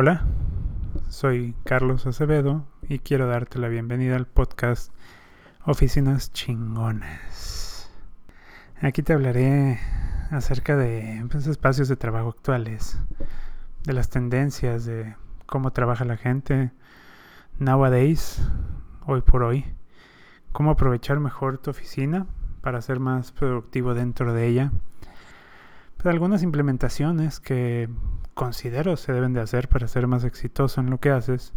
Hola, soy Carlos Acevedo y quiero darte la bienvenida al podcast Oficinas Chingonas. Aquí te hablaré acerca de pues, espacios de trabajo actuales, de las tendencias, de cómo trabaja la gente nowadays, hoy por hoy, cómo aprovechar mejor tu oficina para ser más productivo dentro de ella. Pues, algunas implementaciones que considero se deben de hacer para ser más exitoso en lo que haces.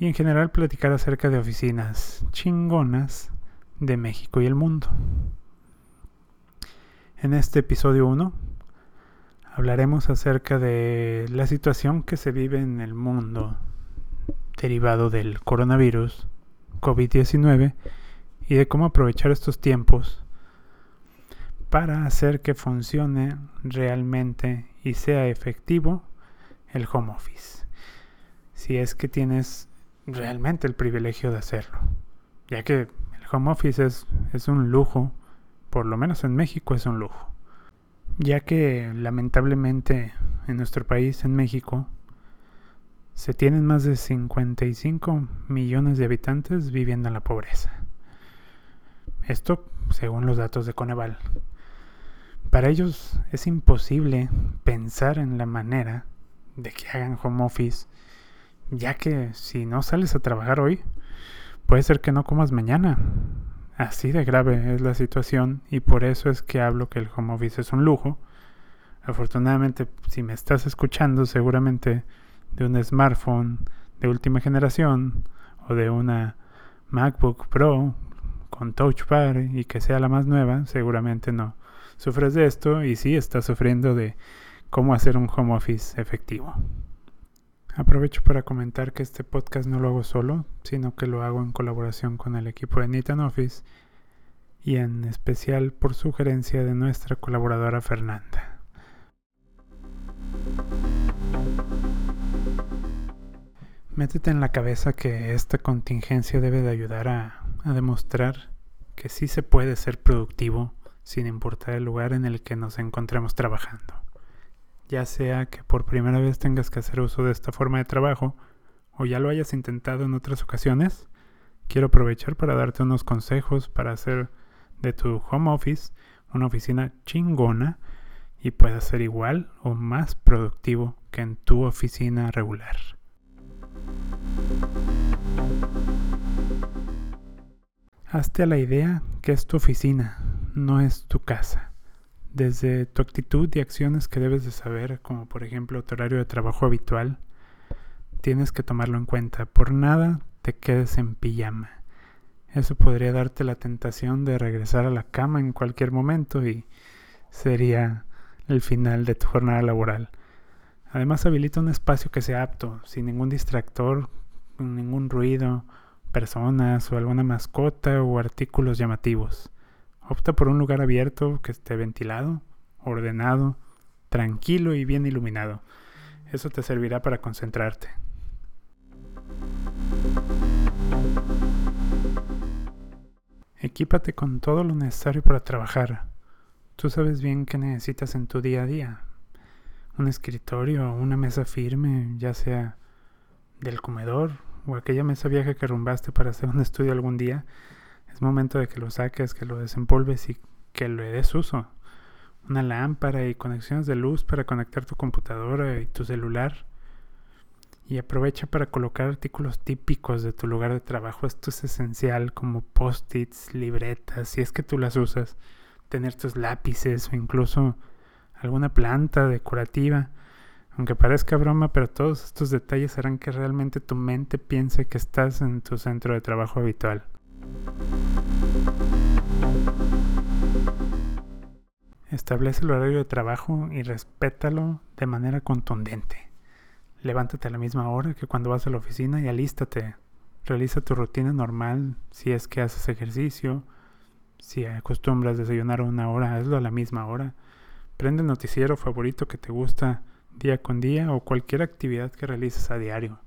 Y en general platicar acerca de oficinas chingonas de México y el mundo. En este episodio 1 hablaremos acerca de la situación que se vive en el mundo derivado del coronavirus COVID-19 y de cómo aprovechar estos tiempos para hacer que funcione realmente y sea efectivo el home office. Si es que tienes realmente el privilegio de hacerlo. Ya que el home office es, un lujo, por lo menos en México es un lujo. Ya que lamentablemente en nuestro país, en México, se tienen más de 55 millones de habitantes viviendo en la pobreza. Esto según los datos de Coneval. Para ellos es imposible pensar en la manera de que hagan home office, ya que si no sales a trabajar hoy, puede ser que no comas mañana. Así de grave es la situación y por eso es que hablo que el home office es un lujo. Afortunadamente, si me estás escuchando, seguramente de un smartphone de última generación o de una MacBook Pro con Touch Bar y que sea la más nueva, seguramente no sufres de esto y sí estás sufriendo de cómo hacer un home office efectivo. Aprovecho para comentar que este podcast no lo hago solo, sino que lo hago en colaboración con el equipo de Nitan Office y en especial por sugerencia de nuestra colaboradora Fernanda. Métete en la cabeza que esta contingencia debe de ayudar a, a demostrar que sí se puede ser productivo sin importar el lugar en el que nos encontremos trabajando. Ya sea que por primera vez tengas que hacer uso de esta forma de trabajo o ya lo hayas intentado en otras ocasiones, quiero aprovechar para darte unos consejos para hacer de tu home office una oficina chingona y puedas ser igual o más productivo que en tu oficina regular. Hazte a la idea que es tu oficina, no es tu casa. Desde tu actitud y acciones que debes de saber, como por ejemplo tu horario de trabajo habitual, tienes que tomarlo en cuenta. Por nada te quedes en pijama. Eso podría darte la tentación de regresar a la cama en cualquier momento y sería el final de tu jornada laboral. Además habilita un espacio que sea apto, sin ningún distractor, ningún ruido, personas o alguna mascota o artículos llamativos. Opta por un lugar abierto que esté ventilado, ordenado, tranquilo y bien iluminado. Eso te servirá para concentrarte. Equípate con todo lo necesario para trabajar. Tú sabes bien qué necesitas en tu día a día. Un escritorio, una mesa firme, ya sea del comedor o aquella mesa vieja que rumbaste para hacer un estudio algún día, es momento de que lo saques, que lo desempolves y que le des uso. Una lámpara y conexiones de luz para conectar tu computadora y tu celular. Y aprovecha para colocar artículos típicos de tu lugar de trabajo. Esto es esencial como post-its, libretas, si es que tú las usas. Tener tus lápices o incluso alguna planta decorativa. Aunque parezca broma, pero todos estos detalles harán que realmente tu mente piense que estás en tu centro de trabajo habitual. Establece el horario de trabajo y respétalo de manera contundente. Levántate a la misma hora que cuando vas a la oficina y alístate. Realiza tu rutina normal si es que haces ejercicio. Si acostumbras desayunar una hora, hazlo a la misma hora. Prende el noticiero favorito que te gusta día con día o cualquier actividad que realices a diario.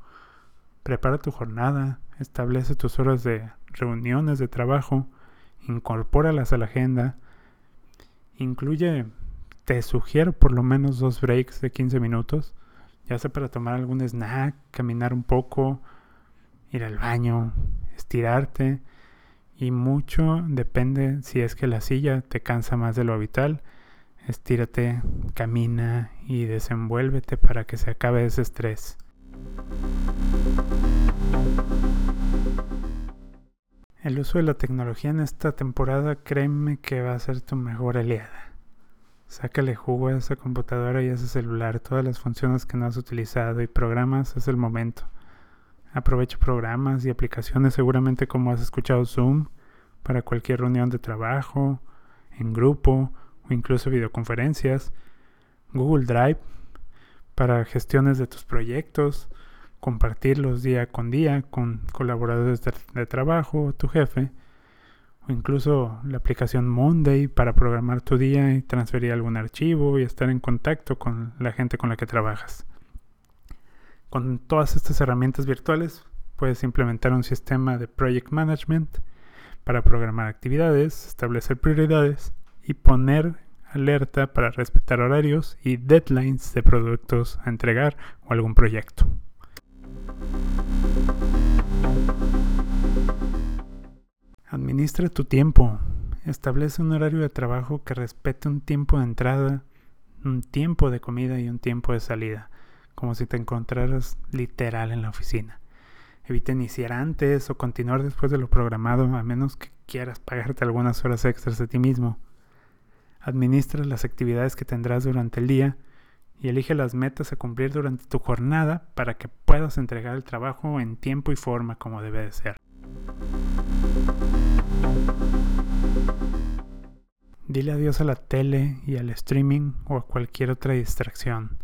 Prepara tu jornada, establece tus horas de reuniones de trabajo, incorpóralas a la agenda, incluye, te sugiero por lo menos dos breaks de 15 minutos, ya sea para tomar algún snack, caminar un poco, ir al baño, estirarte y mucho depende si es que la silla te cansa más de lo habitual. Estírate, camina y desenvuélvete para que se acabe ese estrés. El uso de la tecnología en esta temporada, créeme que va a ser tu mejor aliada. Sácale jugo a esa computadora y a ese celular, todas las funciones que no has utilizado y programas, es el momento. Aprovecha programas y aplicaciones, seguramente como has escuchado Zoom, para cualquier reunión de trabajo, en grupo o incluso videoconferencias. Google Drive para gestiones de tus proyectos compartirlos día con día con colaboradores de, trabajo, tu jefe, o incluso la aplicación Monday para programar tu día y transferir algún archivo y estar en contacto con la gente con la que trabajas. Con todas estas herramientas virtuales puedes implementar un sistema de project management para programar actividades, establecer prioridades y poner alerta para respetar horarios y deadlines de productos a entregar o algún proyecto. Administra tu tiempo. Establece un horario de trabajo que respete un tiempo de entrada, un tiempo de comida y un tiempo de salida, como si te encontraras literal en la oficina. Evita iniciar antes o continuar después de lo programado, a menos que quieras pagarte algunas horas extras de ti mismo. Administra las actividades que tendrás durante el día y elige las metas a cumplir durante tu jornada para que puedas entregar el trabajo en tiempo y forma como debe de ser. Dile adiós a la tele y al streaming o a cualquier otra distracción.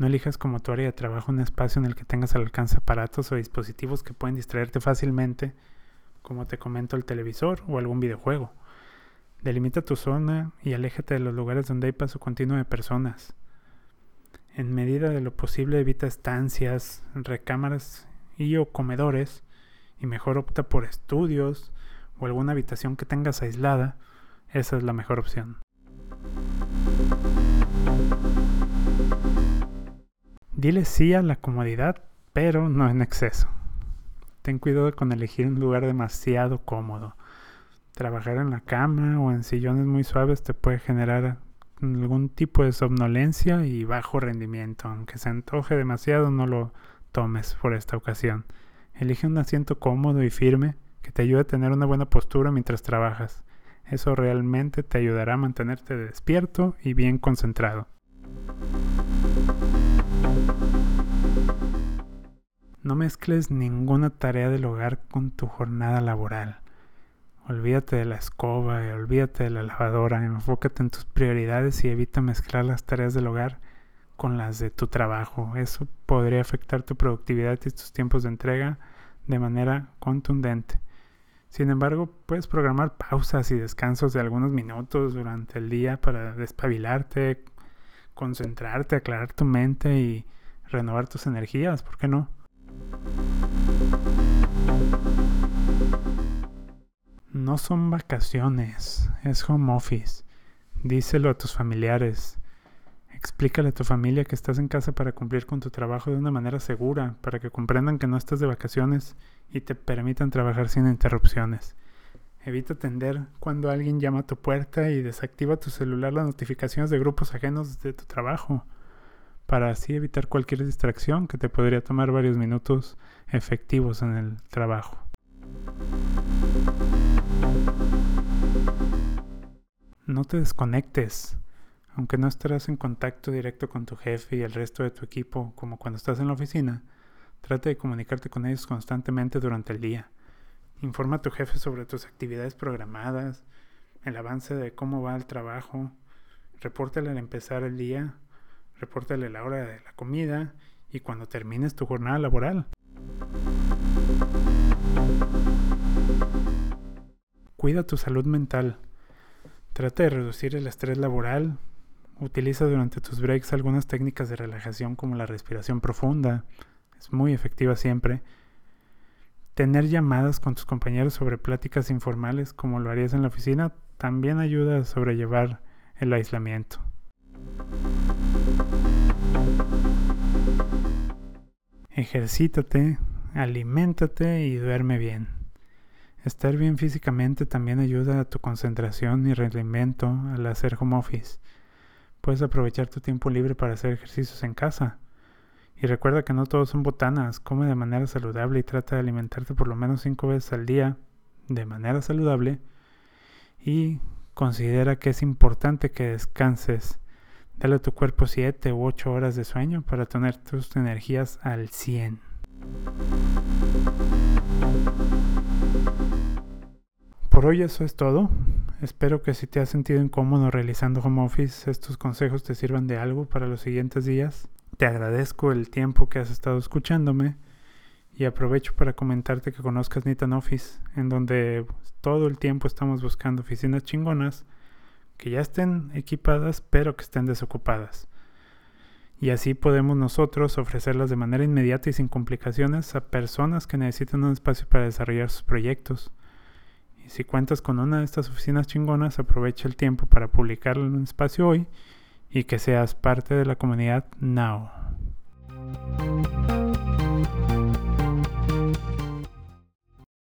No elijas como tu área de trabajo un espacio en el que tengas al alcance aparatos o dispositivos que pueden distraerte fácilmente, como te comento el televisor o algún videojuego. Delimita tu zona y aléjate de los lugares donde hay paso continuo de personas. En medida de lo posible evita estancias, recámaras y o comedores y mejor opta por estudios o alguna habitación que tengas aislada. Esa es la mejor opción. Dile sí a la comodidad, pero no en exceso. Ten cuidado con elegir un lugar demasiado cómodo. Trabajar en la cama o en sillones muy suaves te puede generar algún tipo de somnolencia y bajo rendimiento. Aunque se antoje demasiado, no lo tomes por esta ocasión. Elige un asiento cómodo y firme que te ayude a tener una buena postura mientras trabajas. Eso realmente te ayudará a mantenerte despierto y bien concentrado. No mezcles ninguna tarea del hogar con tu jornada laboral. Olvídate de la escoba, y olvídate de la lavadora, enfócate en tus prioridades y evita mezclar las tareas del hogar con las de tu trabajo. Eso podría afectar tu productividad y tus tiempos de entrega de manera contundente. Sin embargo, puedes programar pausas y descansos de algunos minutos durante el día para despabilarte, concentrarte, aclarar tu mente y renovar tus energías, ¿por qué no? No son vacaciones, es home office. Díselo a tus familiares. Explícale a tu familia que estás en casa para cumplir con tu trabajo de una manera segura, para que comprendan que no estás de vacaciones y te permitan trabajar sin interrupciones. Evita atender cuando alguien llama a tu puerta y desactiva tu celular las notificaciones de grupos ajenos de tu trabajo, para así evitar cualquier distracción que te podría tomar varios minutos efectivos en el trabajo. No te desconectes. Aunque no estarás en contacto directo con tu jefe y el resto de tu equipo como cuando estás en la oficina, trata de comunicarte con ellos constantemente durante el día. Informa a tu jefe sobre tus actividades programadas, el avance de cómo va el trabajo, repórtale al empezar el día, repórtale la hora de la comida y cuando termines tu jornada laboral. Cuida tu salud mental. Trata de reducir el estrés laboral. Utiliza durante tus breaks algunas técnicas de relajación como la respiración profunda. Es muy efectiva siempre. Tener llamadas con tus compañeros sobre pláticas informales como lo harías en la oficina también ayuda a sobrellevar el aislamiento. ejercítate, aliméntate y duerme bien. Estar bien físicamente también ayuda a tu concentración y rendimiento al hacer home office. Puedes aprovechar tu tiempo libre para hacer ejercicios en casa. Y recuerda que no todos son botanas, come de manera saludable y trata de alimentarte por lo menos 5 veces al día de manera saludable. Y considera que es importante que descanses. Dale a tu cuerpo 7 u 8 horas de sueño para tener tus energías al 100. Por hoy eso es todo. Espero que si te has sentido incómodo realizando home office, estos consejos te sirvan de algo para los siguientes días. Te agradezco el tiempo que has estado escuchándome y aprovecho para comentarte que conozcas Nitan Office, en donde todo el tiempo estamos buscando oficinas chingonas que ya estén equipadas pero que estén desocupadas. Y así podemos nosotros ofrecerlas de manera inmediata y sin complicaciones a personas que necesitan un espacio para desarrollar sus proyectos si cuentas con una de estas oficinas chingonas, aprovecha el tiempo para publicarlo en un espacio hoy y que seas parte de la comunidad now.